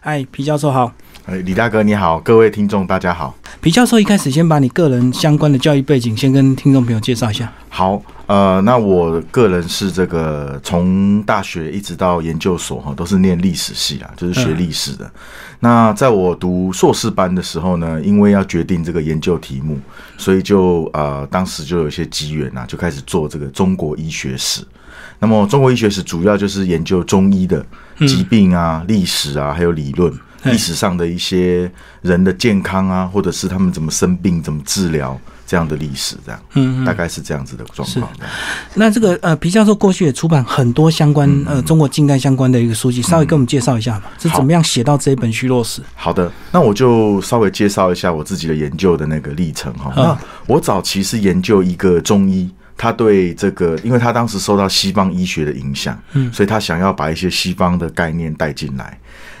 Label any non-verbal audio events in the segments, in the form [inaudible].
哎，皮教授好，哎，李大哥你好，各位听众大家好。皮教授一开始先把你个人相关的教育背景先跟听众朋友介绍一下。好，呃，那我个人是这个从大学一直到研究所哈，都是念历史系啊，就是学历史的。那在我读硕士班的时候呢，因为要决定这个研究题目，所以就呃，当时就有一些机缘呐，就开始做这个中国医学史。那么中国医学史主要就是研究中医的疾病啊、历史啊，还有理论。历史上的一些人的健康啊，或者是他们怎么生病、怎么治疗这样的历史，这样，嗯，大概是这样子的状况。那这个呃，皮教授过去也出版很多相关呃中国近代相关的一个书籍，稍微给我们介绍一下吧，是怎么样写到这一本虚弱史？好的，那我就稍微介绍一下我自己的研究的那个历程哈。那我早期是研究一个中医，他对这个，因为他当时受到西方医学的影响，嗯，所以他想要把一些西方的概念带进来。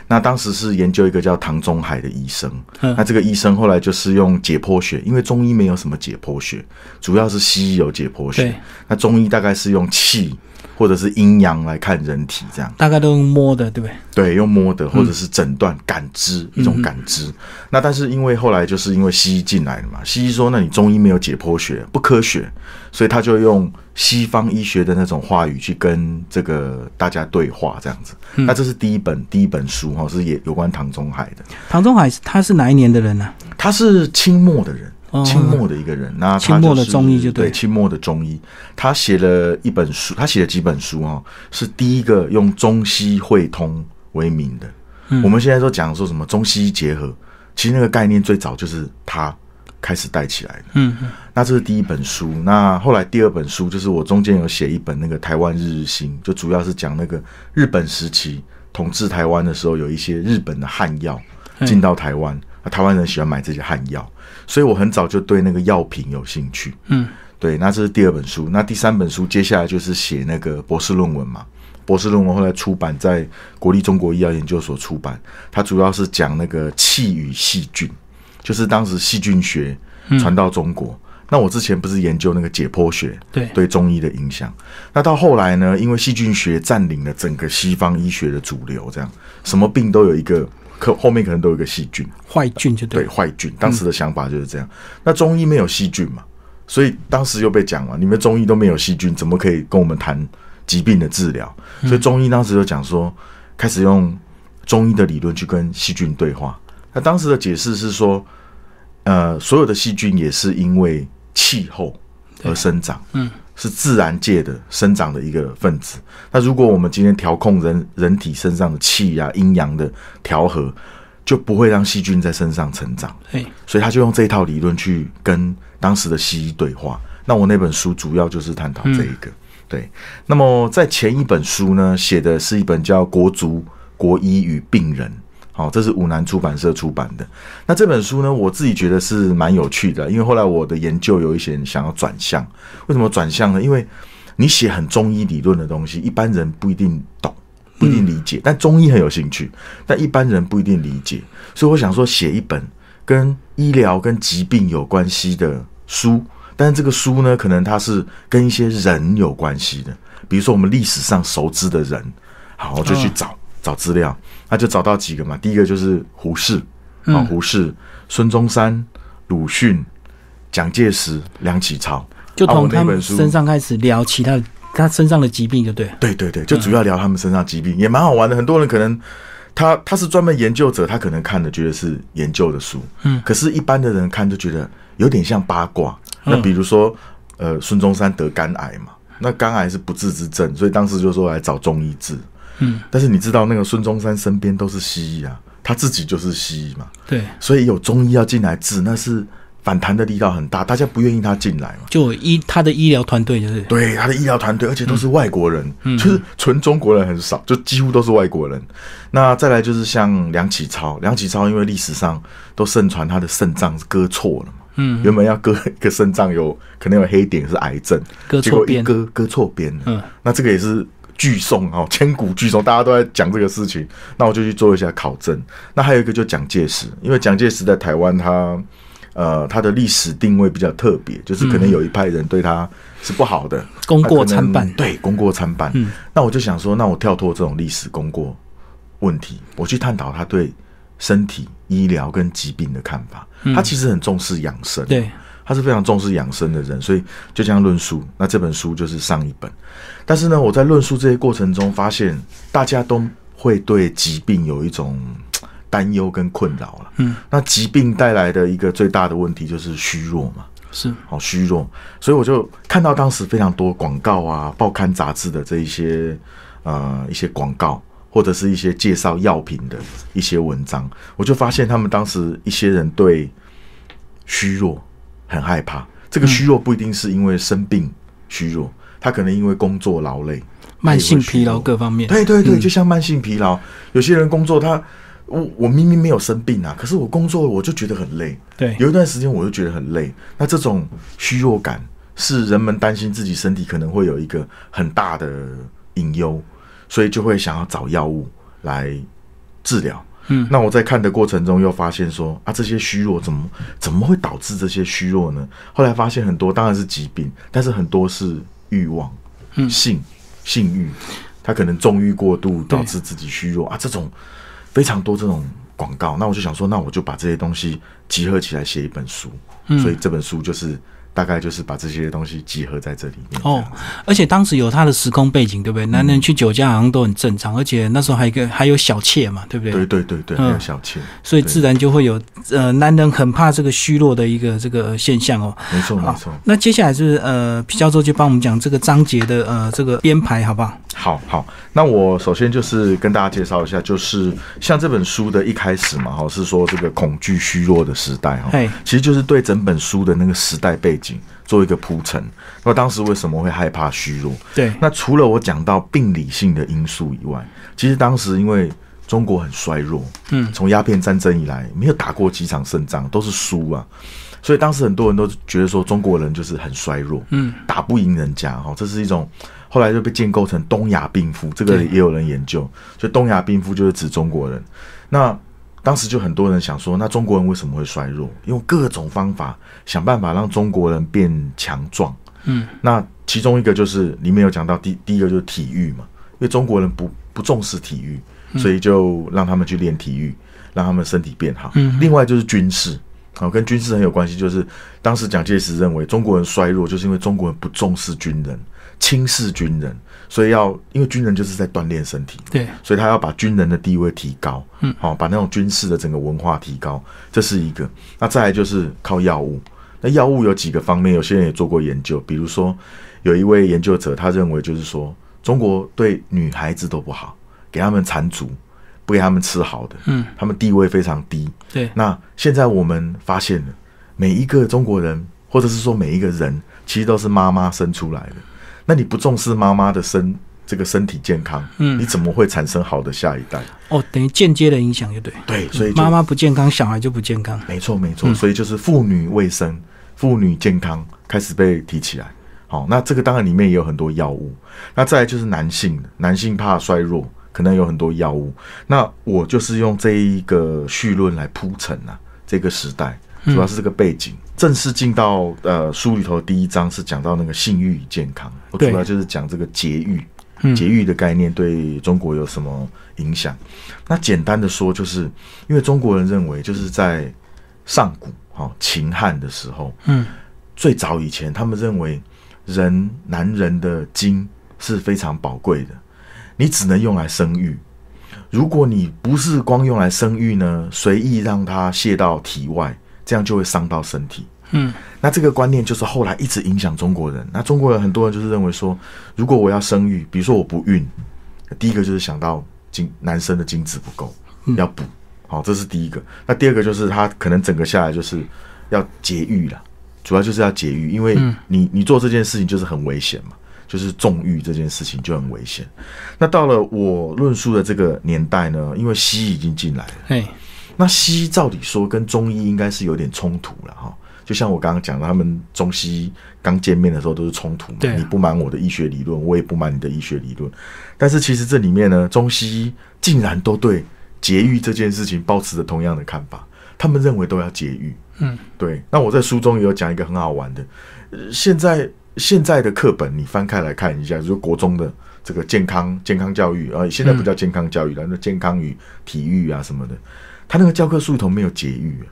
那当时是研究一个叫唐中海的医生，那这个医生后来就是用解剖学，因为中医没有什么解剖学，主要是西医有解剖学，那中医大概是用气。或者是阴阳来看人体，这样大概都用摸的，对不对？对，用摸的，或者是诊断、感知一种感知。那但是因为后来就是因为西医进来了嘛，西医说那你中医没有解剖学，不科学，所以他就用西方医学的那种话语去跟这个大家对话，这样子。那这是第一本第一本书哈，是也有关唐宗海的。唐宗海他是哪一年的人呢？他是清末的人。清末的一个人，那清末的中医就对清末的中医，他写了一本书，他写了几本书啊，是第一个用中西汇通为名的。我们现在都讲说什么中西医结合，其实那个概念最早就是他开始带起来的。嗯，那这是第一本书，那后来第二本书就是我中间有写一本那个台湾日日新，就主要是讲那个日本时期统治台湾的时候，有一些日本的汉药进到台湾，那台湾人喜欢买这些汉药。所以我很早就对那个药品有兴趣，嗯，对，那这是第二本书，那第三本书接下来就是写那个博士论文嘛。博士论文后来出版在国立中国医药研究所出版，它主要是讲那个气与细菌，就是当时细菌学传到中国。那我之前不是研究那个解剖学，对对中医的影响。那到后来呢，因为细菌学占领了整个西方医学的主流，这样什么病都有一个。可后面可能都有一个细菌，坏菌就对坏菌。当时的想法就是这样。那中医没有细菌嘛，所以当时又被讲了，你们中医都没有细菌，怎么可以跟我们谈疾病的治疗？所以中医当时就讲说，开始用中医的理论去跟细菌对话。那当时的解释是说，呃，所有的细菌也是因为气候而生长。嗯。是自然界的生长的一个分子。那如果我们今天调控人人体身上的气啊、阴阳的调和，就不会让细菌在身上成长。所以他就用这一套理论去跟当时的西医对话。那我那本书主要就是探讨这一个。对。那么在前一本书呢，写的是一本叫《国足国医与病人》。好，这是五南出版社出版的。那这本书呢，我自己觉得是蛮有趣的，因为后来我的研究有一些人想要转向。为什么转向呢？因为你写很中医理论的东西，一般人不一定懂，不一定理解。但中医很有兴趣，但一般人不一定理解。所以我想说，写一本跟医疗、跟疾病有关系的书。但是这个书呢，可能它是跟一些人有关系的，比如说我们历史上熟知的人。好，我就去找。找资料，那就找到几个嘛。第一个就是胡适，啊，胡适、孙中山、鲁迅、蒋介石、梁启超，就从他们身上开始聊其他他身上的疾病，就对。对对对，就主要聊他们身上疾病，也蛮好玩的。很多人可能他他是专门研究者，他可能看的觉得是研究的书，嗯，可是一般的人看就觉得有点像八卦。那比如说，呃，孙中山得肝癌嘛，那肝癌是不治之症，所以当时就说来找中医治。嗯，但是你知道那个孙中山身边都是西医啊，他自己就是西医嘛，对，所以有中医要进来治，那是反弹的力道很大，大家不愿意他进来嘛。就医他的医疗团队就是，对他的医疗团队，而且都是外国人，就是纯中国人很少，就几乎都是外国人。那再来就是像梁启超，梁启超因为历史上都盛传他的肾脏割错了嘛，嗯，原本要割一个肾脏有可能有黑点是癌症，割错边，割割错边，嗯，那这个也是。巨颂哦，千古巨颂，大家都在讲这个事情，那我就去做一下考证。那还有一个就蒋介石，因为蒋介石在台湾，他呃他的历史定位比较特别，就是可能有一派人对他是不好的，功过参半，对功过参半。嗯，那我就想说，那我跳脱这种历史功过问题，我去探讨他对身体、医疗跟疾病的看法。他其实很重视养生，对，他是非常重视养生的人，所以就这样论述。那这本书就是上一本，但是呢，我在论述这些过程中，发现大家都会对疾病有一种担忧跟困扰了。嗯，那疾病带来的一个最大的问题就是虚弱嘛。是，好虚弱，所以我就看到当时非常多广告啊、报刊杂志的这一些呃一些广告，或者是一些介绍药品的一些文章，我就发现他们当时一些人对虚弱很害怕。这个虚弱不一定是因为生病虚弱，他可能因为工作劳累、慢性疲劳各方面，对对对，嗯就像慢性疲劳，有些人工作他。我我明明没有生病啊，可是我工作我就觉得很累，对，有一段时间我就觉得很累，那这种虚弱感是人们担心自己身体可能会有一个很大的隐忧，所以就会想要找药物来治疗。嗯。那我在看的过程中又发现说啊，这些虚弱怎么怎么会导致这些虚弱呢？后来发现很多当然是疾病，但是很多是欲望、嗯。性、性欲，他可能纵欲过度导致自己虚弱啊，这种非常多这种广告。那我就想说，那我就把这些东西集合起来写一本书，嗯。所以这本书就是大概就是把这些东西集合在这里面。哦，而且当时有他的时空背景，对不对？男人去酒家好像都很正常，而且那时候还有一个还有小妾嘛，对不对？对对对还有小妾，所以自然就会有呃，男人很怕这个虚弱的一个这个现象哦。没错没错。那接下来就是呃，皮教授就帮我们讲这个章节的呃这个编排，好不好？好好，那我首先就是跟大家介绍一下，就是像这本书的一开始嘛，哈，是说这个恐惧虚弱的时代，哈嘿，其实就是对整本书的那个时代背景做一个铺陈。那当时为什么会害怕虚弱？对，那除了我讲到病理性的因素以外，其实当时因为中国很衰弱，嗯从鸦片战争以来没有打过几场胜仗，都是输啊，所以当时很多人都觉得说中国人就是很衰弱，嗯，打不赢人家哈，这是一种后来就被建构成东亚病夫，这个也有人研究，所以东亚病夫就是指中国人。那当时就很多人想说，那中国人为什么会衰弱？用各种方法想办法让中国人变强壮。嗯，那其中一个就是里面有讲到第第一个就是体育嘛，因为中国人不不重视体育，所以就让他们去练体育，让他们身体变好。嗯另外就是军事，好、跟军事很有关系，就是当时蒋介石认为中国人衰弱，就是因为中国人不重视军人，轻视军人，所以要因为军人就是在锻炼身体，对，所以他要把军人的地位提高，嗯好、把那种军事的整个文化提高，这是一个。那再来就是靠药物，那药物有几个方面，有些人也做过研究，比如说有一位研究者，他认为就是说中国对女孩子都不好，给他们缠足，不给他们吃好的，嗯，他们地位非常低。对，那现在我们发现了，每一个中国人，或者是说每一个人，其实都是妈妈生出来的。那你不重视妈妈的身这个身体健康，嗯你怎么会产生好的下一代？哦，等于间接的影响，就对。对，所以妈妈不健康，小孩就不健康。没错没错，嗯所以就是妇女卫生、妇女健康开始被提起来。好，那这个当然里面也有很多药物。那再来就是男性，男性怕衰弱，可能有很多药物。那我就是用这一个绪论来铺陈啊，这个时代主要是这个背景。正式进到呃书里头第一章是讲到那个性欲与健康，我主要就是讲这个节育。嗯节欲的概念对中国有什么影响？那简单的说，就是因为中国人认为，就是在上古哈秦汉的时候，嗯，最早以前，他们认为人男人的精是非常宝贵的，你只能用来生育。如果你不是光用来生育呢，随意让它泄到体外，这样就会伤到身体。嗯，那这个观念就是后来一直影响中国人。那中国人很多人就是认为说，如果我要生育，比如说我不孕，第一个就是想到精男生的精子不够，要补。好，这是第一个。那第二个就是他可能整个下来就是要节育了，主要就是要节育，因为嗯你你做这件事情就是很危险嘛，就是纵欲这件事情就很危险。那到了我论述的这个年代呢，因为西医已经进来了。哎，那西医照理说跟中医应该是有点冲突了哈，就像我刚刚讲的，他们中西医刚见面的时候都是冲突嘛，啊你不满我的医学理论，我也不满你的医学理论。但是其实这里面呢，中西医竟然都对节育这件事情保持着同样的看法，他们认为都要节育。嗯，对。那我在书中也有讲一个很好玩的，呃现在现在的课本你翻开来看一下，就是国中的这个健康健康教育，呃，现在不叫健康教育了，那健康与体育啊什么的，他那个教科书里头没有节育啊，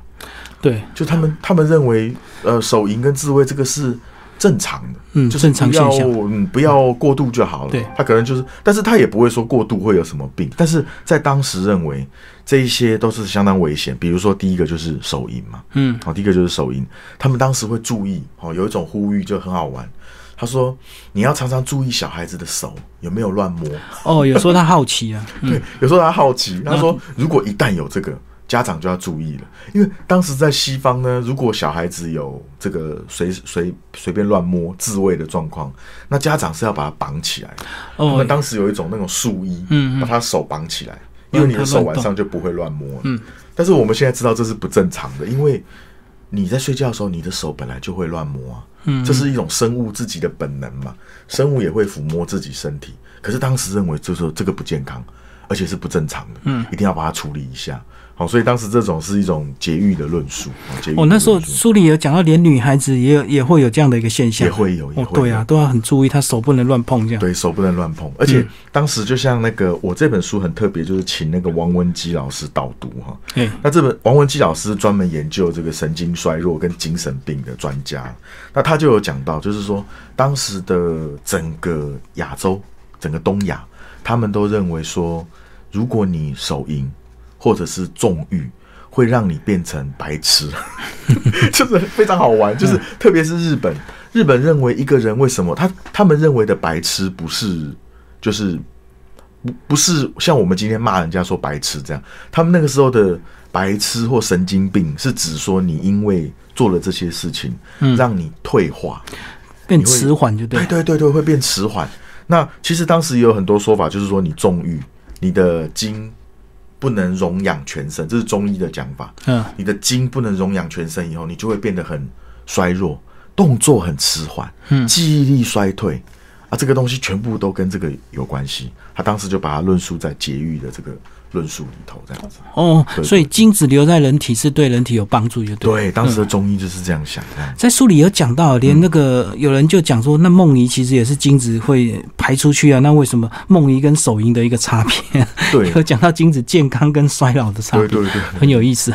对，就他们他们认为，呃，手淫跟自慰这个是正常的，嗯就是正常不要不要过度就好了。对。他可能就是，但是他也不会说过度会有什么病，但是在当时认为这一些都是相当危险。比如说第一个就是手淫嘛，嗯，好，第一个就是手淫，他们当时会注意，哦，有一种呼吁就很好玩。他说：“你要常常注意小孩子的手有没有乱摸。哦，有时候他好奇啊，对，有时候他好奇，他说如果一旦有这个，家长就要注意了，因为当时在西方呢，如果小孩子有这个随随随便乱摸自慰的状况，那家长是要把他绑起来。他哦们，当时有一种那种束衣，嗯嗯把他手绑起来，因为你的手晚上就不会乱摸。嗯，但是我们现在知道这是不正常的，因为你在睡觉的时候，你的手本来就会乱摸啊。嗯这是一种生物自己的本能嘛，生物也会抚摸自己身体。可是当时认为就是说这个不健康，而且是不正常的，嗯，一定要把它处理一下。好，所以当时这种是一种节育的论述。哦节育的哦，那时候书里有讲到，连女孩子也有也会有这样的一个现象，也会有，也会，有哦对啊，都要很注意，她手不能乱碰这样。对手不能乱碰，而且当时就像那个我这本书很特别，就是请那个王文基老师导读哈。哎，那这本王文基老师专门研究这个神经衰弱跟精神病的专家，那他就有讲到，就是说当时的整个亚洲、整个东亚，他们都认为说，如果你手淫或者是纵欲，会让你变成白痴，[laughs] 就是非常好玩。就是特别是日本，日本认为一个人为什么他他们认为的白痴不是就是不不是像我们今天骂人家说白痴这样，他们那个时候的白痴或神经病是指说你因为做了这些事情，让你退化，变迟缓就对。对对对对，会变迟缓。那其实当时也有很多说法，就是说你纵欲，你的精不能容养全身，这是中医的讲法。嗯，你的筋不能容养全身以后，你就会变得很衰弱，动作很迟缓，嗯记忆力衰退啊，这个东西全部都跟这个有关系。他当时就把它论述在节育的这个论述里头，这样子。哦，对所以精子留在人体是对人体有帮助，就对。对，当时的中医就是这样想，这样子。在书里有讲到，连那个有人就讲说，那梦遗其实也是精子会排出去啊，那为什么梦遗跟手淫的一个差别？对 [laughs] 有讲到精子健康跟衰老的差别，对对对。很有意思。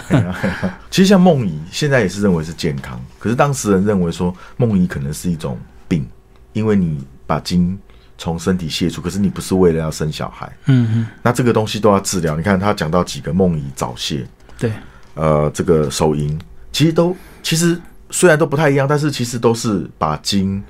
其实像梦遗，现在也是认为是健康，可是当时人认为说梦遗可能是一种病，因为你把精从身体卸出，可是你不是为了要生小孩，嗯嗯，那这个东西都要治疗。你看他讲到几个梦遗早泄，对，呃，这个手淫，其实都其实虽然都不太一样，但是其实都是把精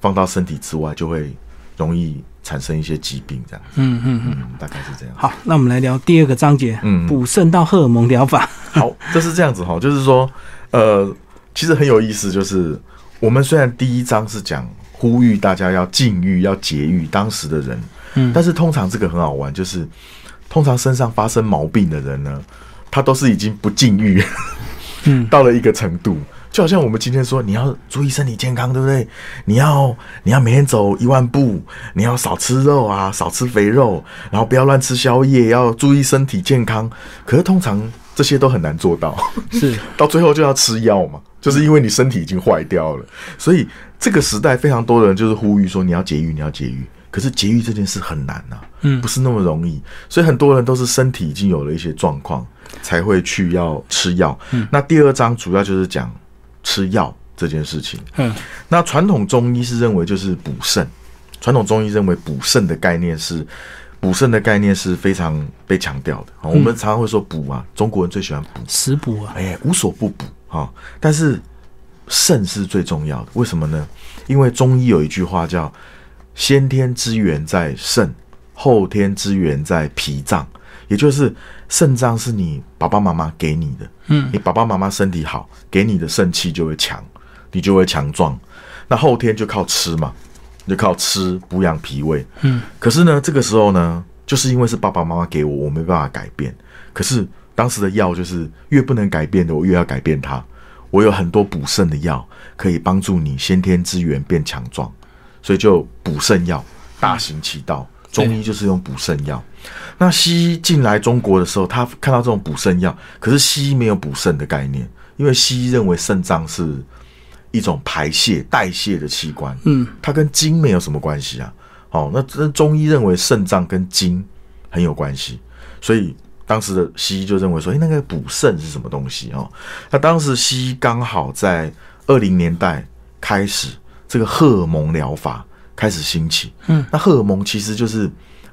放到身体之外，就会容易产生一些疾病，这样。嗯嗯嗯。嗯，大概是这样。好，那我们来聊第二个章节，嗯补肾到荷尔蒙疗法。[laughs] 好，这是这样子哈，就是说，呃，其实很有意思，就是我们虽然第一章是讲呼吁大家要禁欲、要节欲，当时的人，嗯但是通常这个很好玩，就是通常身上发生毛病的人呢，他都是已经不禁欲，[laughs] 嗯到了一个程度。就好像我们今天说，你要注意身体健康，对不对？你要你要每天走一万步，你要少吃肉啊，少吃肥肉，然后不要乱吃宵夜，要注意身体健康。可是通常这些都很难做到。是，[laughs] 到最后就要吃药嘛，就是因为你身体已经坏掉了，所以这个时代非常多的人就是呼吁说你要节育，你要节育。可是节育这件事很难呐、嗯。不是那么容易，所以很多人都是身体已经有了一些状况，才会去要吃药。嗯。那第二章主要就是讲吃药这件事情。嗯。那传统中医是认为就是补肾，传统中医认为补肾的概念是补肾的概念是非常被强调的。哦我们常常会说补啊，中国人最喜欢补。食补啊，哎，无所不补哈、但是肾是最重要的，为什么呢？因为中医有一句话叫“先天之源在肾，后天之源在脾脏”，也就是肾脏是你爸爸妈妈给你的，嗯你爸爸妈妈身体好，给你的肾气就会强，你就会强壮。那后天就靠吃嘛，就靠吃补养脾胃。嗯，可是呢，这个时候呢，就是因为是爸爸妈妈给我，我没办法改变。可是当时的药就是越不能改变的，我越要改变它。我有很多补肾的药，可以帮助你先天之源变强壮，所以就补肾药大行其道。中医就是用补肾药。那西医进来中国的时候，他看到这种补肾药，可是西医没有补肾的概念，因为西医认为肾脏是一种排泄代谢的器官，嗯，它跟精没有什么关系啊。哦，那这中医认为肾脏跟精很有关系，所以当时的西医就认为说，哎，那个补肾是什么东西哦？那当时西医刚好在二零年代开始，这个荷尔蒙疗法开始兴起。嗯，那荷尔蒙其实就是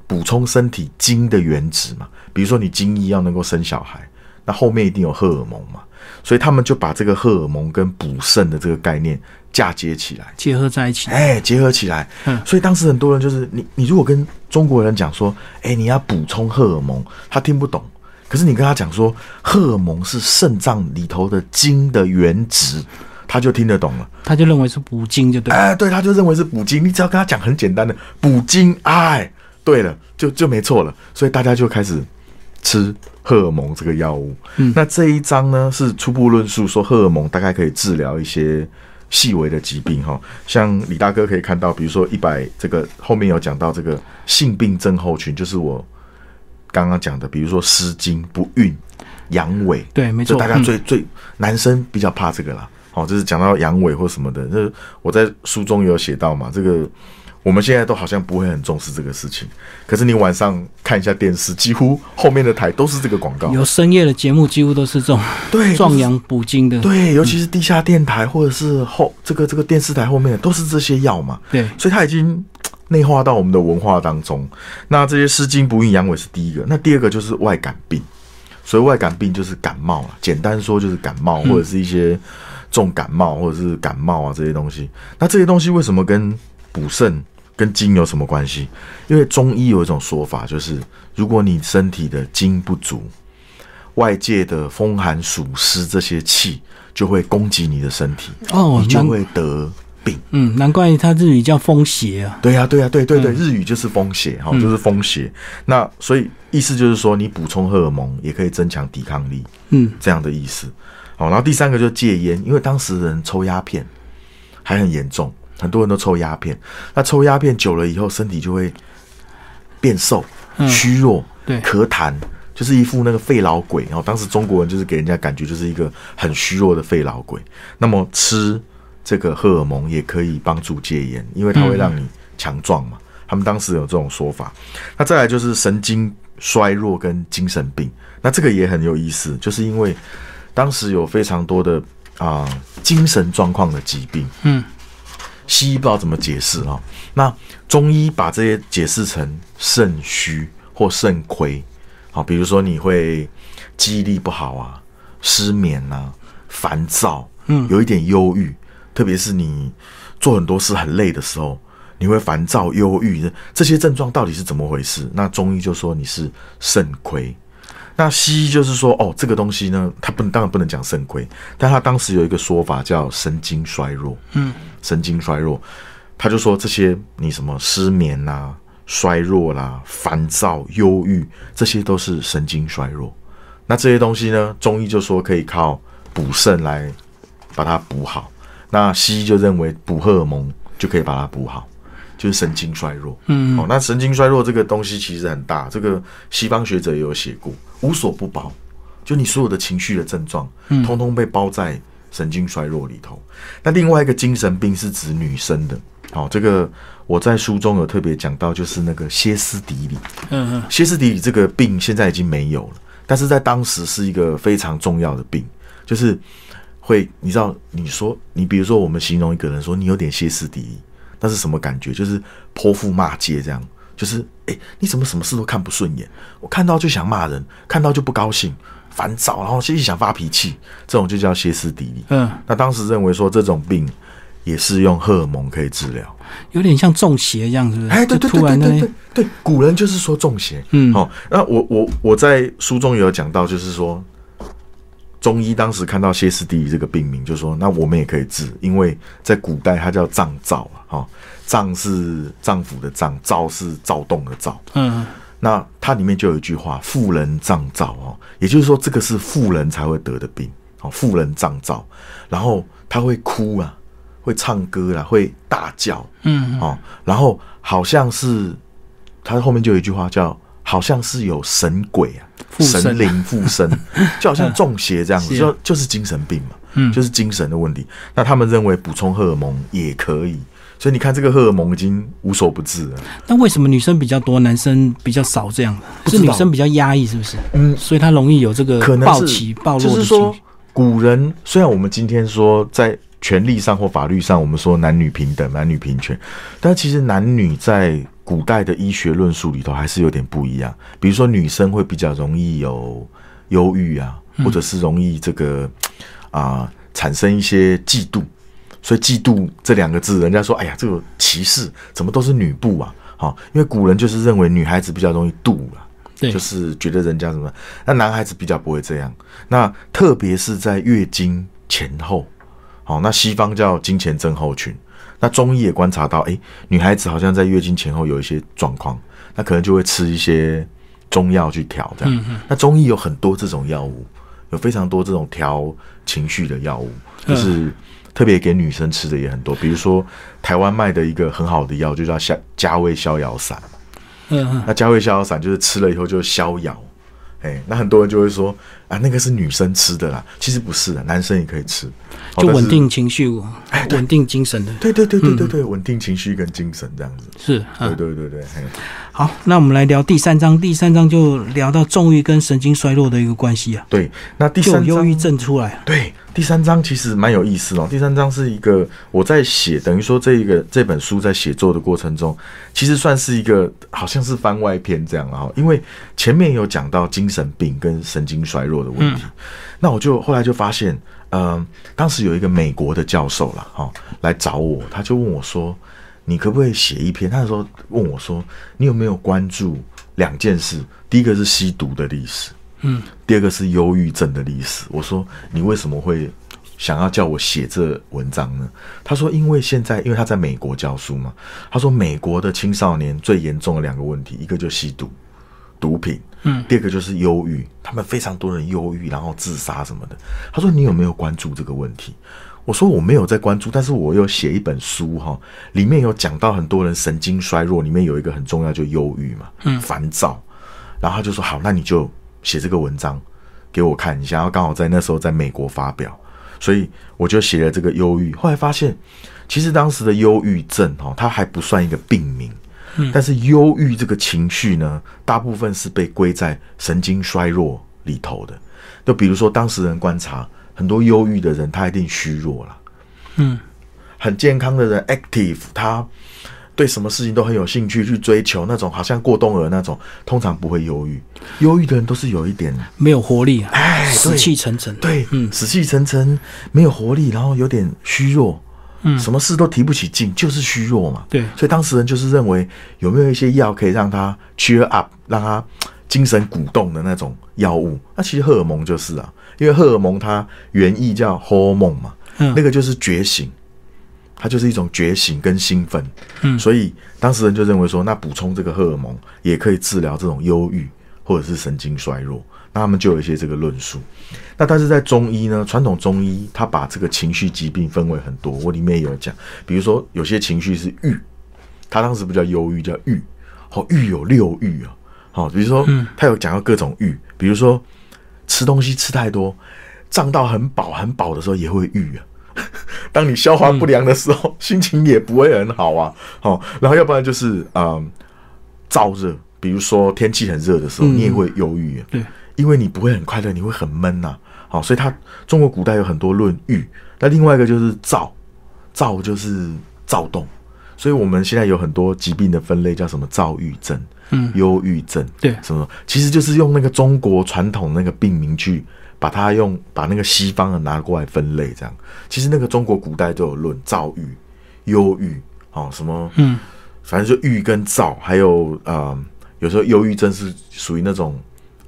补充身体精的原子嘛，比如说你精液要能够生小孩，那后面一定有荷尔蒙嘛，所以他们就把这个荷尔蒙跟补肾的这个概念嫁接起来。结合在一起。哎，结合起来，嗯所以当时很多人就是你，你如果跟中国人讲说，哎，你要补充荷尔蒙，他听不懂。可是你跟他讲说，荷尔蒙是肾脏里头的精的原值，他就听得懂了。他就认为是补精就对了。哎，对，他就认为是补精。你只要跟他讲很简单的补精，哎，对了，就就没错了。所以大家就开始吃荷尔蒙这个药物。嗯那这一章呢是初步论述说荷尔蒙大概可以治疗一些细微的疾病哈，像李大哥可以看到，比如说一百这个后面有讲到这个性病症候群，就是我刚刚讲的，比如说失精、不孕、阳痿，对，没错。就大家嗯最最男生比较怕这个啦。哦、就是讲到阳痿或什么的，就是我在书中有写到嘛，这个我们现在都好像不会很重视这个事情，可是你晚上看一下电视，几乎后面的台都是这个广告，有深夜的节目，几乎都是这种对壮阳补精的。对，尤其是地下电台或者是后这个这个电视台后面的都是这些药嘛，对，所以它已经内化到我们的文化当中。那这些湿经不孕阳痿是第一个，那第二个就是外感病。所以外感病就是感冒了，简单说就是感冒或者是一些重感冒或者是感冒啊这些东西。那这些东西为什么跟补肾跟精有什么关系？因为中医有一种说法，就是如果你身体的精不足，外界的风寒暑湿这些气就会攻击你的身体，哦你就会得病。嗯，难怪他日语叫风邪啊。对呀、对呀、对对对，日语就是风邪哈，就是风邪。那所以意思就是说，你补充荷尔蒙也可以增强抵抗力，嗯，这样的意思。好，然后第三个就是戒烟，因为当时人抽鸦片还很严重，很多人都抽鸦片。那抽鸦片久了以后，身体就会变瘦、嗯虚弱、对咳痰，就是一副那个肺痨鬼。然后当时中国人就是给人家感觉就是一个很虚弱的肺痨鬼。那么吃这个荷尔蒙也可以帮助戒烟，因为它会让你强壮嘛。他们当时有这种说法。那再来就是神经衰弱跟精神病，那这个也很有意思，就是因为当时有非常多的啊、精神状况的疾病，嗯，西医不知道怎么解释啊、那中医把这些解释成肾虚或肾亏，好，比如说你会记忆力不好啊，失眠啊，烦躁，嗯有一点忧郁，特别是你做很多事很累的时候，你会烦躁、忧郁，这些症状到底是怎么回事？那中医就说你是肾亏。那西医就是说，哦，这个东西呢，它不能当然不能讲肾亏，但他当时有一个说法叫神经衰弱，嗯，神经衰弱，他就说这些你什么失眠啦、衰弱啦、烦躁、忧郁，这些都是神经衰弱。那这些东西呢，中医就说可以靠补肾来把它补好，那西医就认为补荷尔蒙就可以把它补好，就是神经衰弱。嗯哦，那神经衰弱这个东西其实很大，这个西方学者也有写过，无所不包，就你所有的情绪的症状，嗯通通被包在神经衰弱里头。那另外一个精神病是指女生的，好、这个我在书中有特别讲到，就是那个歇斯底里。嗯嗯，歇斯底里这个病现在已经没有了，但是在当时是一个非常重要的病，就是会你知道，你说你比如说我们形容一个人说你有点歇斯底里，那是什么感觉？就是泼妇骂街这样，就是哎、诶你怎么什么事都看不顺眼？我看到就想骂人，看到就不高兴、烦躁，然后一直想发脾气，这种就叫歇斯底里。嗯，那当时认为说这种病也是用荷尔蒙可以治疗。有点像中邪一样，是不是？哎，对对对对对对对，古人就是说中邪。嗯好、那我我我在书中也有讲到，就是说中医当时看到歇斯底里这个病名，就说那我们也可以治，因为在古代它叫脏躁啊，哈、脏是脏腑的脏，躁是躁动的躁。嗯那它里面就有一句话：“妇人脏躁”哦，也就是说这个是妇人才会得的病哦，妇人脏躁，然后他会哭啊，会唱歌啦，会大叫，嗯哦，然后好像是他后面就有一句话叫“好像是有神鬼啊，神灵附身”，[laughs] 就好像中邪这样子，就就是精神病嘛，嗯就是精神的问题。那他们认为补充荷尔蒙也可以，所以你看这个荷尔蒙已经无所不至了。那为什么女生比较多，男生比较少？这样不是女生比较压抑，是不是？嗯，所以她容易有这个可能是暴起暴落的就是说古人虽然我们今天说在权利上或法律上，我们说男女平等、男女平权，但其实男女在古代的医学论述里头还是有点不一样。比如说，女生会比较容易有忧郁啊，或者是容易这个啊、产生一些嫉妒。所以嫉妒这两个字，人家说，哎呀，这个歧视怎么都是女部啊？好、因为古人就是认为女孩子比较容易妒啊。对，就是觉得人家什么，那男孩子比较不会这样。那特别是在月经前后，好，那西方叫经前症候群。那中医也观察到，诶，女孩子好像在月经前后有一些状况，那可能就会吃一些中药去调这样。那中医有很多这种药物，有非常多这种调情绪的药物，就是特别给女生吃的也很多。比如说台湾卖的一个很好的药，就叫加加味逍遥散。嗯嗯，那加味逍遥散就是吃了以后就逍遥，哎，那很多人就会说啊，那个是女生吃的啦，其实不是的，男生也可以吃，就稳定情绪，稳定精神的，对对对对对对，稳定情绪跟精神这样子，是对啊。对对对，嘿。好，那我们来聊第三章，第三章就聊到重欲跟神经衰弱的一个关系啊，对，那第三忧郁症出来。对，第三章其实蛮有意思哦。第三章是一个我在写，等于说这一个这本书在写作的过程中，其实算是一个好像是番外篇这样啊。因为前面有讲到精神病跟神经衰弱的问题，那我就后来就发现，嗯、当时有一个美国的教授啦，哈、来找我，他就问我说：“你可不可以写一篇？”他那时候问我说：“你有没有关注两件事？第一个是吸毒的历史，嗯，第二个是忧郁症的历史。我说你为什么会想要叫我写这文章呢？他说因为现在因为他在美国教书嘛，他说美国的青少年最严重的两个问题，一个就吸毒。毒品，嗯，第二个就是忧郁，他们非常多人忧郁，然后自杀什么的。他说你有没有关注这个问题？我说我没有在关注，但是我有写一本书哈，里面有讲到很多人神经衰弱，里面有一个很重要就忧郁嘛，嗯，烦躁。然后他就说好，那你就写这个文章给我看一下。然后刚好在那时候在美国发表，所以我就写了这个忧郁。后来发现，其实当时的忧郁症哈，它还不算一个病名。但是忧郁这个情绪呢，大部分是被归在神经衰弱里头的。就比如说当事人观察，很多忧郁的人他一定虚弱了，嗯，很健康的人 active，他对什么事情都很有兴趣去追求，那种好像过冬儿那种，通常不会忧郁。忧郁的人都是有一点没有活力啊，哎死气沉沉。对，嗯死气沉沉，没有活力，然后有点虚弱，嗯，什么事都提不起劲，就是虚弱嘛。对所以当事人就是认为有没有一些药可以让他 cheer up，让他精神鼓动的那种药物。那其实荷尔蒙就是啊，因为荷尔蒙它原意叫 hormone 嘛，嗯那个就是觉醒。它就是一种觉醒跟兴奋，嗯所以当事人就认为说，那补充这个荷尔蒙也可以治疗这种忧郁或者是神经衰弱，那他们就有一些这个论述。那但是在中医呢，传统中医他把这个情绪疾病分为很多，我里面也有讲，比如说有些情绪是郁，他当时不叫忧郁，叫郁，好郁有六郁啊，好，比如说他有讲到各种郁，比如说吃东西吃太多，胀到很饱很饱的时候也会郁啊。[laughs] 当你消化不良的时候，心情也不会很好啊。好，然后要不然就是嗯燥热，比如说天气很热的时候，你也会忧郁啊。对，因为你不会很快乐，你会很闷呐、好，所以它中国古代有很多论郁。那另外一个就是躁，躁就是躁动。所以我们现在有很多疾病的分类叫什么躁郁症、嗯忧郁症，对什么，其实就是用那个中国传统那个病名去把它用把那个西方的拿过来分类，这样。其实那个中国古代都有论躁郁、忧郁，哦，什么，嗯，反正就郁跟躁，还有呃，有时候忧郁症是属于那种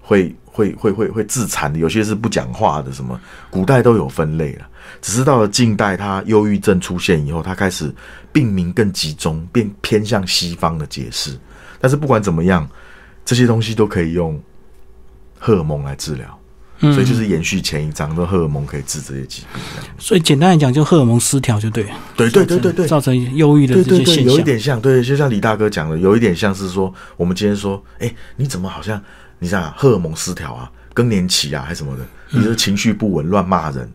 会会会会会自残的，有些是不讲话的，什么古代都有分类了。只是到了近代，他忧郁症出现以后，他开始病名更集中，变偏向西方的解释。但是不管怎么样，这些东西都可以用荷尔蒙来治疗，嗯所以就是延续前一章，说荷尔蒙可以治这些疾病。所以简单来讲，就荷尔蒙失调就对了，对对对对对，造成忧郁的对对对，这些现象。有一点像，对，就像李大哥讲的，有一点像是说，我们今天说，哎，你怎么好像你想荷尔蒙失调啊，更年期啊，还什么的，你这情绪不稳，乱骂人，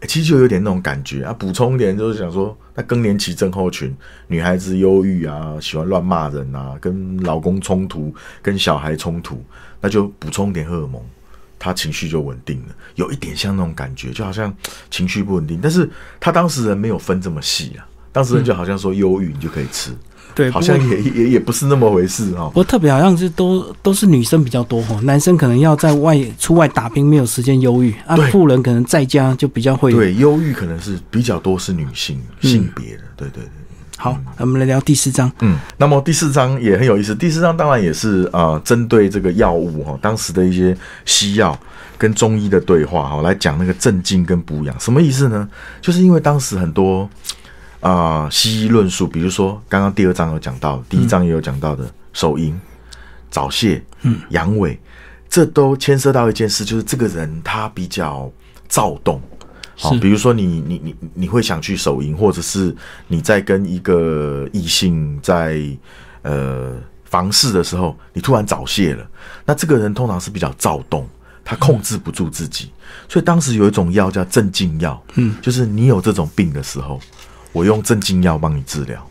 哎，其实就有点那种感觉啊。补充一点，就是想说，那更年期症候群，女孩子忧郁啊，喜欢乱骂人啊，跟老公冲突，跟小孩冲突，那就补充点荷尔蒙，她情绪就稳定了。有一点像那种感觉，就好像情绪不稳定，但是他当事人没有分这么细啊。当事人就好像说忧郁，你就可以吃。对，好像也也也不是那么回事哦。不过特别好像是都都是女生比较多哈，男生可能要在外出外打拼，没有时间忧郁啊。富人可能在家就比较会。对，忧郁可能是比较多是女性性别的。对对对。好，我们来聊第四章。嗯，那么第四章也很有意思。第四章当然也是啊，针对这个药物哈，当时的一些西药跟中医的对话哈，来讲那个镇静跟补养。什么意思呢？就是因为当时很多。啊，西医论述，比如说刚刚第二章有讲到，第一章也有讲到的手淫、早泄、嗯、阳痿，这都牵涉到一件事，就是这个人他比较躁动。好，比如说你你你你会想去手淫，或者是你在跟一个异性在呃房事的时候，你突然早泄了，那这个人通常是比较躁动，他控制不住自己，所以当时有一种药叫镇静药，嗯，就是你有这种病的时候。我用镇静药帮你治疗，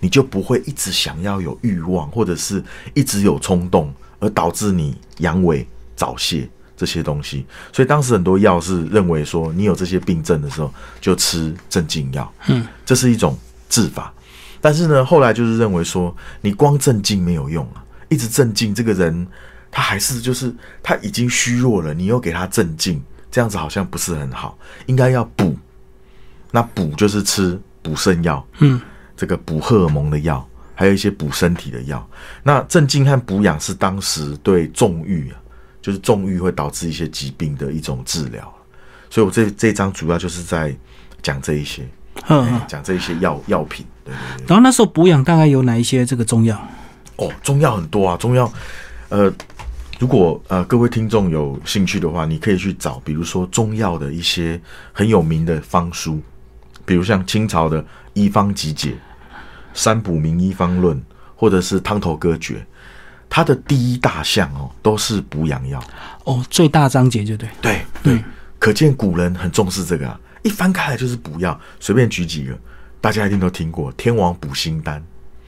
你就不会一直想要有欲望，或者是一直有冲动，而导致你阳痿、早泄这些东西。所以当时很多药是认为说，你有这些病症的时候就吃镇静药，嗯，这是一种治法。但是呢，后来就是认为说，你光镇静没有用啊，一直镇静，这个人他还是就是他已经虚弱了，你又给他镇静，这样子好像不是很好，应该要补。那补就是吃。补肾药，嗯，这个补荷尔蒙的药，还有一些补身体的药。那镇静和补养是当时对纵欲啊，就是重欲会导致一些疾病的一种治疗。所以我这这章主要就是在讲这一些，嗯，讲这一些药药品。对对对。然后那时候补养大概有哪一些这个中药？哦，中药很多啊，中药，呃，如果呃各位听众有兴趣的话，你可以去找，比如说中药的一些很有名的方书。比如像清朝的《医方集解》《三补名医方论》，或者是《汤头歌诀》，它的第一大项哦，都是补养药。哦，最大章节就对，对对，可见古人很重视这个啊，一翻开来就是补药，随便举几个，大家一定都听过天王补心丹。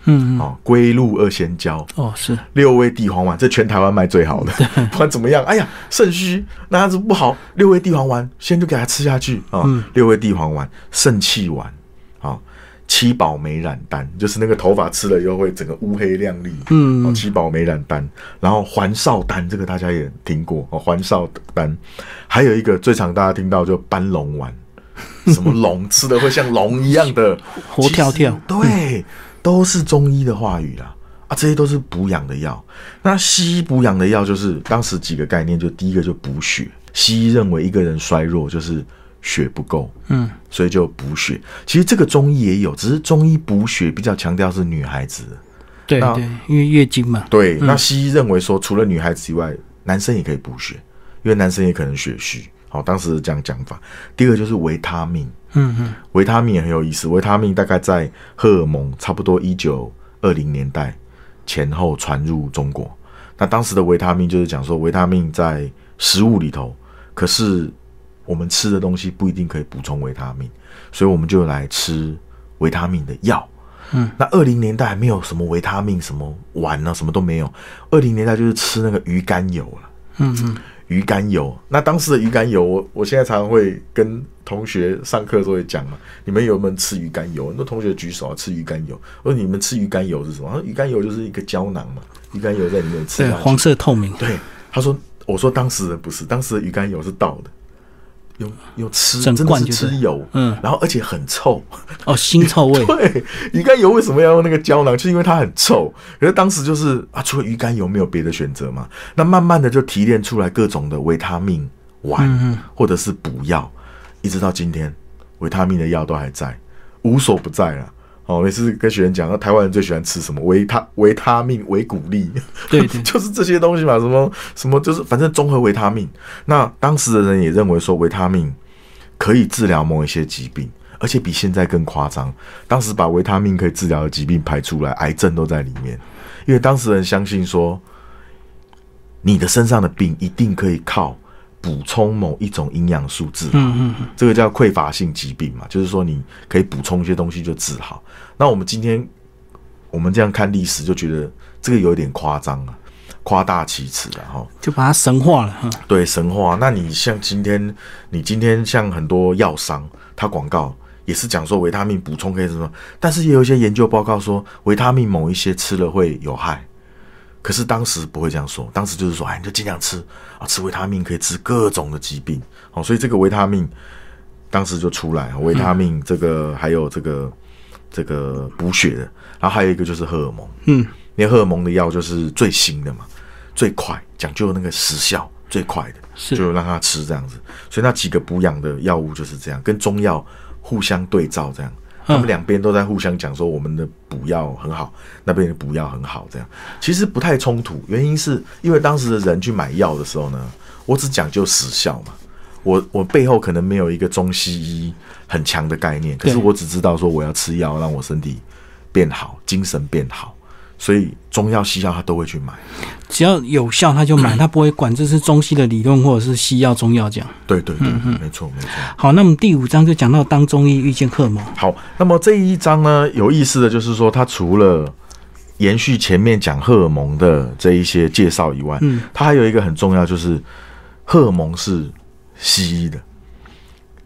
嗯，哦，龟鹿二仙胶，哦是。六味地黄丸，这全台湾卖最好的。[laughs] 不管怎么样，哎呀，肾虚那样子不好，六味地黄丸先就给他吃下去。啊。六味地黄丸、肾气丸，啊，七宝美染丹，就是那个头发吃了以后会整个乌黑亮丽。嗯，七宝美染丹，然后还少丹，这个大家也听过哦，还少丹，还有一个最常大家听到就斑龙丸，什么龙吃的会像龙一样的 [laughs] 活跳跳，对。都是中医的话语啦，啊，这些都是补养的药。那西医补养的药就是当时几个概念，就第一个就补血。西医认为一个人衰弱就是血不够，嗯，所以就补血。其实这个中医也有，只是中医补血比较强调是女孩子，对对，因为月经嘛。对，那西医认为说除了女孩子以外，男生也可以补血，因为男生也可能血虚。好，当时是这样讲法。第二个就是维他命。嗯嗯，维他命也很有意思。维他命大概在荷尔蒙差不多一九二零年代前后传入中国。那当时的维他命就是讲说，维他命在食物里头，可是我们吃的东西不一定可以补充维他命，所以我们就来吃维他命的药。嗯，那二零年代还没有什么维他命什么丸啊，什么都没有。二零年代就是吃那个鱼肝油了。嗯嗯。鱼肝油，那当时的鱼肝油，我我现在常常会跟同学上课都会讲嘛，你们有没有吃鱼肝油？很多同学举手啊，吃鱼肝油。我说你们吃鱼肝油是什么？鱼肝油就是一个胶囊嘛，鱼肝油在里面吃。对，黄色透明。对，他说，我说当时的不是，当时的鱼肝油是倒的。有有吃，真的是吃油，嗯，然后而且很臭，哦，腥臭味。[laughs] 对，鱼肝油为什么要用那个胶囊？就是因为它很臭。可是当时就是啊，除了鱼肝油没有别的选择嘛。那慢慢的就提炼出来各种的维他命丸，或者是补药，一直到今天，维他命的药都还在，无所不在了。哦，每次跟学员讲，那台湾人最喜欢吃什么？维他维他命、维骨力，对，[laughs] 就是这些东西嘛。什么什么，就是反正综合维他命。那当时的人也认为说，维他命可以治疗某一些疾病，而且比现在更夸张。当时把维他命可以治疗的疾病排出来，癌症都在里面。因为当时人相信说，你的身上的病一定可以靠补充某一种营养素治好，嗯嗯嗯，这个叫匮乏性疾病嘛，就是说你可以补充一些东西就治好。那我们今天我们这样看历史，就觉得这个有点夸张啊，夸大其词了哈。就把它神化了哈。对神化，那你像今天，你今天像很多药商，它广告也是讲说维他命补充可以什么，但是也有一些研究报告说维他命某一些吃了会有害，可是当时不会这样说，当时就是说，哎，你就尽量吃啊，吃维他命可以治各种的疾病，哦，所以这个维他命当时就出来，维他命这个还有这个这个补血的，然后还有一个就是荷尔蒙，嗯，因为荷尔蒙的药就是最新的嘛，最快，讲究那个时效最快的，是。就让他吃这样子。所以那几个补养的药物就是这样，跟中药互相对照，这样，他们两边都在互相讲说我们的补药很好，那边的补药很好，这样其实不太冲突。原因是因为当时的人去买药的时候呢，我只讲究时效嘛。我我背后可能没有一个中西医很强的概念，可是我只知道说我要吃药让我身体变好，精神变好，所以中药西药他都会去买。只要有效他就买，[clears throat] 他不会管这是中西的理论或者是西药、中药这样。对对对，没错没错。好，那么第五章就讲到当中医遇见荷尔蒙，好，那么这一章呢，有意思的就是说，它除了延续前面讲荷尔蒙的这一些介绍以外，嗯，它还有一个很重要，就是荷尔蒙是西医的，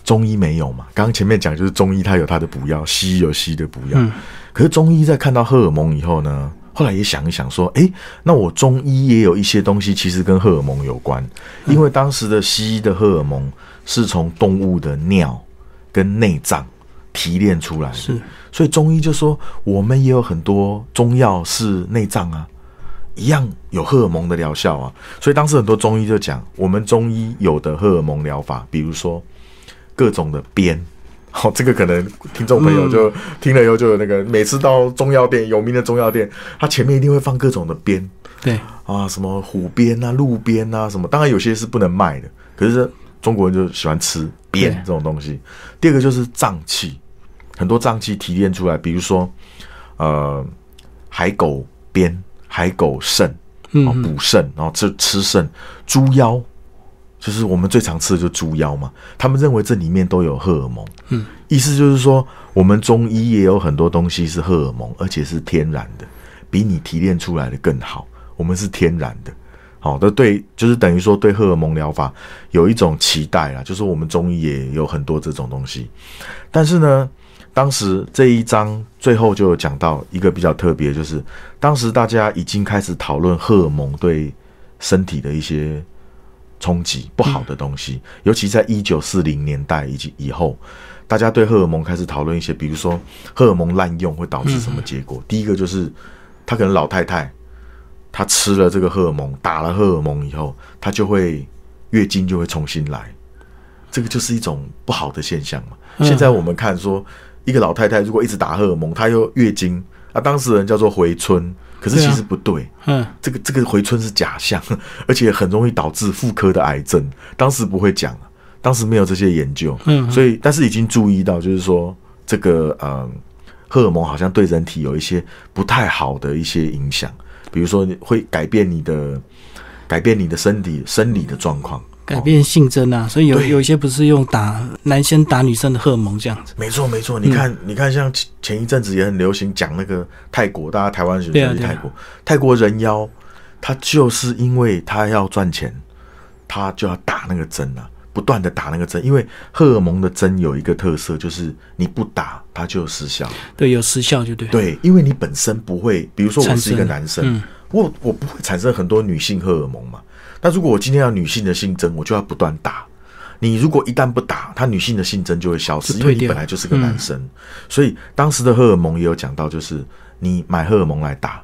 中医没有嘛？刚刚前面讲就是中医它有它的补药，西医有西医的补药，嗯可是中医在看到荷尔蒙以后呢，后来也想一想说，诶，那我中医也有一些东西其实跟荷尔蒙有关，因为当时的西医的荷尔蒙是从动物的尿跟内脏提炼出来的，是所以中医就说我们也有很多中药是内脏啊，一样有荷尔蒙的疗效啊。所以当时很多中医就讲，我们中医有的荷尔蒙疗法，比如说各种的鞭。好、[laughs] 这个可能听众朋友就听了以后就有那个，每次到中药店，有名的中药店，它前面一定会放各种的鞭对，啊，什么虎鞭啊、鹿鞭啊，什么。当然有些是不能卖的，可是中国人就喜欢吃鞭这种东西。第二个就是脏器，很多脏器提炼出来，比如说呃海狗鞭、海狗肾，哦嗯，补肾，然后吃吃肾，猪腰。就是我们最常吃的就是猪腰嘛，他们认为这里面都有荷尔蒙，嗯，意思就是说，我们中医也有很多东西是荷尔蒙，而且是天然的，比你提炼出来的更好。我们是天然的，好的对，就是等于说对荷尔蒙疗法有一种期待啦，就是我们中医也有很多这种东西。但是呢，当时这一章最后就有讲到一个比较特别，就是当时大家已经开始讨论荷尔蒙对身体的一些冲击不好的东西，尤其在一九四零年代以及以后，大家对荷尔蒙开始讨论一些，比如说荷尔蒙滥用会导致什么结果。第一个就是，他可能老太太，她吃了这个荷尔蒙，打了荷尔蒙以后，她就会月经就会重新来，这个就是一种不好的现象嘛。嗯。现在我们看说，一个老太太如果一直打荷尔蒙，她又月经，啊，当事人叫做回春，可是其实不对。嗯，这个这个回春是假象，[laughs] 而且很容易导致妇科的癌症。当时不会讲啊，当时没有这些研究，嗯所以但是已经注意到，就是说这个呃荷尔蒙好像对人体有一些不太好的一些影响，比如说会改变你的改变你的身体生理的状况，改变性征啊，所以有有一些不是用打男生打女生的荷尔蒙这样子，没错没错，你看、你看，像前前一阵子也很流行讲那个泰国，大家台湾人去泰国，泰国人妖，他就是因为他要赚钱，他就要打那个针啊，不断的打那个针，因为荷尔蒙的针有一个特色，就是你不打它就失效。对，有失效就对。，对，因为你本身不会，比如说我是一个生男生，嗯我我不会产生很多女性荷尔蒙嘛。那如果我今天要女性的性征，我就要不断打。你如果一旦不打，他女性的性征就会消失，因为你本来就是个男生。所以当时的荷尔蒙也有讲到，就是你买荷尔蒙来打，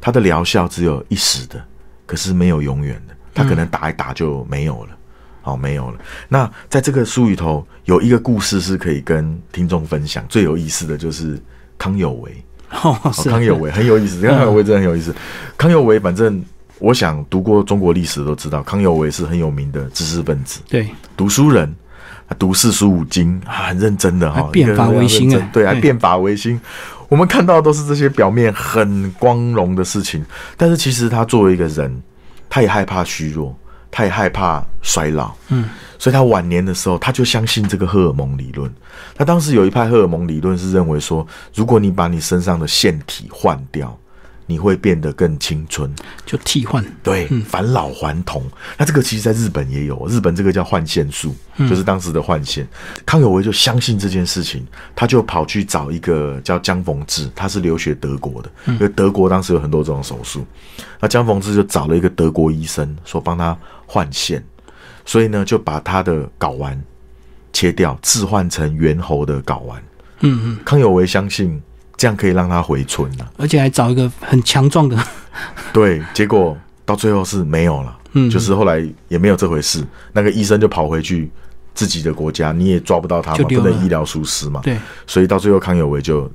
它的疗效只有一时的，可是没有永远的，它可能打一打就没有了。好，没有了。那在这个书里头有一个故事是可以跟听众分享，最有意思的就是康有为。[laughs] 哦，哦是康有为很有意思，[laughs] 康有为真的很有意思。康有为，反正我想读过中国历史都知道，康有为是很有名的知识分子，对，读书人，他读四书五经，啊很认真的哈，变法维新对，还变法维新。我们看到的都是这些表面很光荣的事情，但是其实他作为一个人，他也害怕虚弱，他也害怕衰老，嗯，所以他晚年的时候，他就相信这个荷尔蒙理论。他当时有一派荷尔蒙理论是认为说，如果你把你身上的腺体换掉，你会变得更青春。就替换，对，返老还童。那这个其实在日本也有，日本这个叫换线术，就是当时的换线。康有为就相信这件事情，他就跑去找一个叫江逢志，他是留学德国的，因为德国当时有很多这种手术。那江逢志就找了一个德国医生，说帮他换线，所以呢就把他的睾丸切掉，置换成猿猴的睾丸。嗯嗯，康有为相信这样可以让他回春啊。而且还找一个很强壮的，对，结果到最后是没有了，嗯。就是后来也没有这回事。那个医生就跑回去自己的国家，你也抓不到他嘛，不能医疗疏失嘛，对，所以到最后康有为就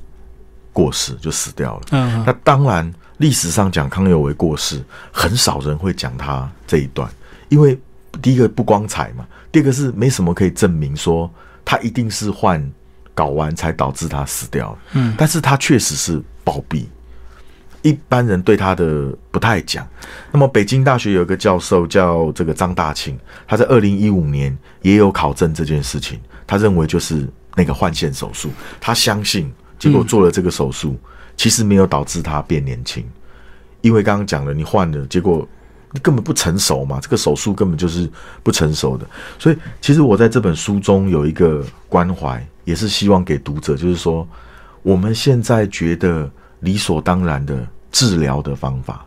过世，就死掉了。嗯。那当然，历史上讲康有为过世，很少人会讲他这一段，因为第一个不光彩嘛，第二个是没什么可以证明说他一定是患睾丸才导致他死掉。嗯但是他确实是暴毙，一般人对他的不太讲。那么北京大学有一个教授叫这个张大庆，他在二零一五年也有考证这件事情，他认为就是那个换线手术，他相信，结果做了这个手术，其实没有导致他变年轻，因为刚刚讲了，你换了，结果。你根本不成熟嘛，这个手术根本就是不成熟的。所以，其实我在这本书中有一个关怀，也是希望给读者，就是说，我们现在觉得理所当然的治疗的方法、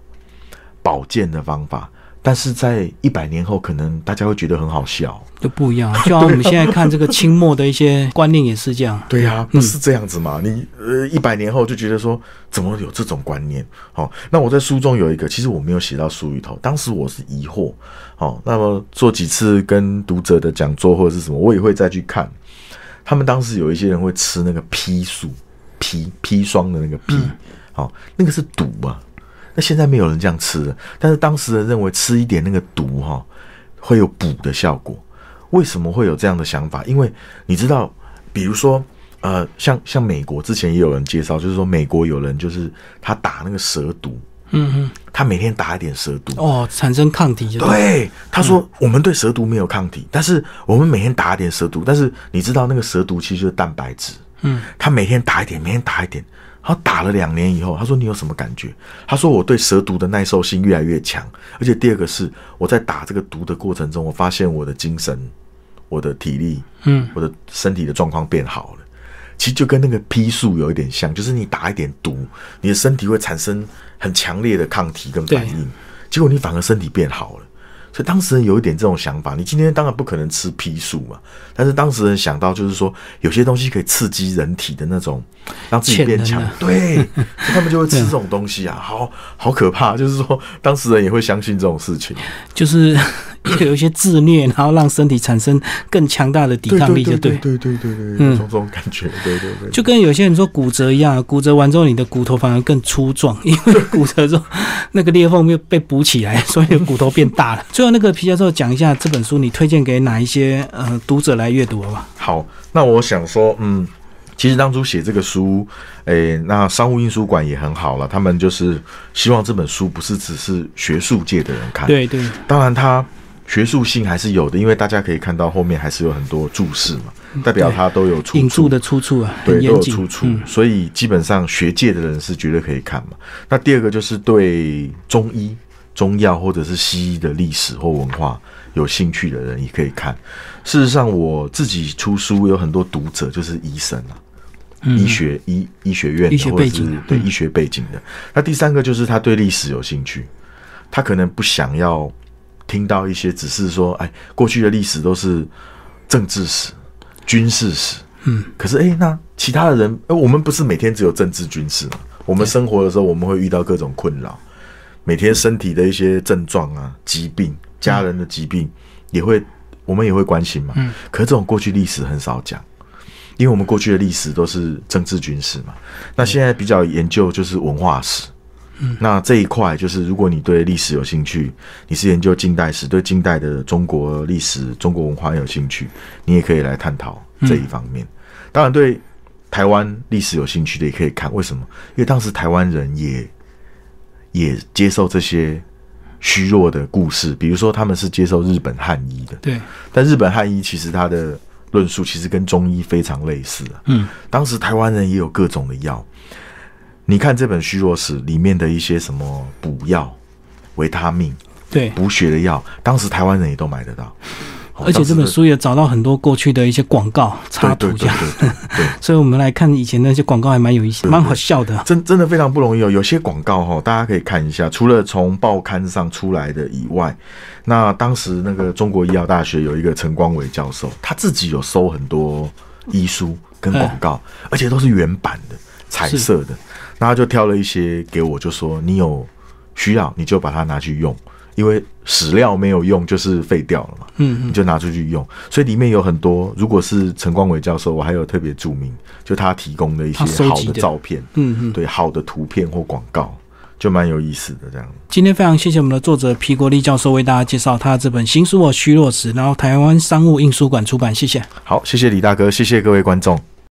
保健的方法，但是在一百年后，可能大家会觉得很好笑。就不一样。就好像我们现在看这个清末的一些观念也是这样。对呀、不是这样子嘛？你呃，一百年后就觉得说，怎么有这种观念？好、那我在书中有一个，其实我没有写到书里头，当时我是疑惑。好、那么做几次跟读者的讲座或者是什么，我也会再去看。他们当时有一些人会吃那个砒素，砒砒霜的那个砒，好、那个是毒啊。那现在没有人这样吃了，但是当时人认为吃一点那个毒哈、会有补的效果。为什么会有这样的想法？因为你知道，比如说，呃，像像美国之前也有人介绍，就是说美国有人就是他打那个蛇毒，嗯嗯，他每天打一点蛇毒。哦，产生抗体。对，他说我们对蛇毒没有抗体，但是我们每天打一点蛇毒，但是你知道那个蛇毒其实就是蛋白质，嗯，他每天打一点，每天打一点，然后打了两年以后，他说你有什么感觉？他说我对蛇毒的耐受性越来越强，而且第二个是我在打这个毒的过程中，我发现我的精神、我的体力、嗯，我的身体的状况变好了。其实就跟那个批素有一点像，就是你打一点毒，你的身体会产生很强烈的抗体跟反应，结果你反而身体变好了。所以当时人有一点这种想法，你今天当然不可能吃砒素嘛，但是当时人想到就是说，有些东西可以刺激人体的那种，让自己变强啊，对，他们就会吃这种东西啊，好好可怕。就是说，当时人也会相信这种事情，[laughs] 就是 [coughs] 有一些自虐，然后让身体产生更强大的抵抗力，就对。对对对对，有嗯种这种感觉，对对对，就跟有些人说骨折一样，骨折完之后，你的骨头反而更粗壮，因为骨折之后那个裂缝又被补起来，所以骨头变大了。[laughs] 最后那个皮教授讲一下这本书，你推荐给哪一些呃读者来阅读好吧？好，那我想说，嗯，其实当初写这个书，诶、那商务印书馆也很好了，他们就是希望这本书不是只是学术界的人看，，对对，当然它学术性还是有的，因为大家可以看到后面还是有很多注释嘛，代表它都有出处。的出处啊，对，都有出。处，嗯所以基本上学界的人是绝对可以看嘛。那第二个就是对中医、中药或者是西医的历史或文化有兴趣的人也可以看。事实上，我自己出书有很多读者就是医生啊，嗯医学医医学院的或者是对医学背景的。那第三个就是他对历史有兴趣，他可能不想要听到一些只是说，哎，过去的历史都是政治史、军事史。嗯，可是哎，那其他的人，呃我们不是每天只有政治军事吗？我们生活的时候，我们会遇到各种困扰，每天身体的一些症状啊、疾病、家人的疾病，也会我们也会关心嘛。嗯，可是这种过去历史很少讲，因为我们过去的历史都是政治军事嘛。那现在比较研究就是文化史。嗯，那这一块就是，如果你对历史有兴趣，你是研究近代史，对近代的中国历史、中国文化有兴趣，你也可以来探讨这一方面。当然，对台湾历史有兴趣的也可以看。为什么？因为当时台湾人也也接受这些虚弱的故事，比如说他们是接受日本汉医的，对，但日本汉医其实他的论述其实跟中医非常类似啊。嗯，当时台湾人也有各种的药，你看这本虚弱史里面的一些什么补药、维他命、对，补血的药，当时台湾人也都买得到。而且这本书也找到很多过去的一些广告插图，这样，[laughs] 所以我们来看以前那些广告还蛮有意思，蛮好笑的。真真的非常不容易哦，有些广告哈，大家可以看一下。除了从报刊上出来的以外，那当时那个中国医药大学有一个陈光伟教授，他自己有收很多医书跟广告，而且都是原版的、彩色的。那他就挑了一些给我，就说你有需要你就把它拿去用。因为史料没有用，就是废掉了嘛。嗯，你就拿出去用，所以里面有很多。如果是陈光伟教授，我还有特别注明，就他提供的一些好的照片，嗯嗯，对，好的图片或广告，就蛮有意思的。这样。今天非常谢谢我们的作者皮国立教授为大家介绍他这本新书《我虚弱时》，然后台湾商务印书馆出版。谢谢。好，谢谢李大哥，谢谢各位观众。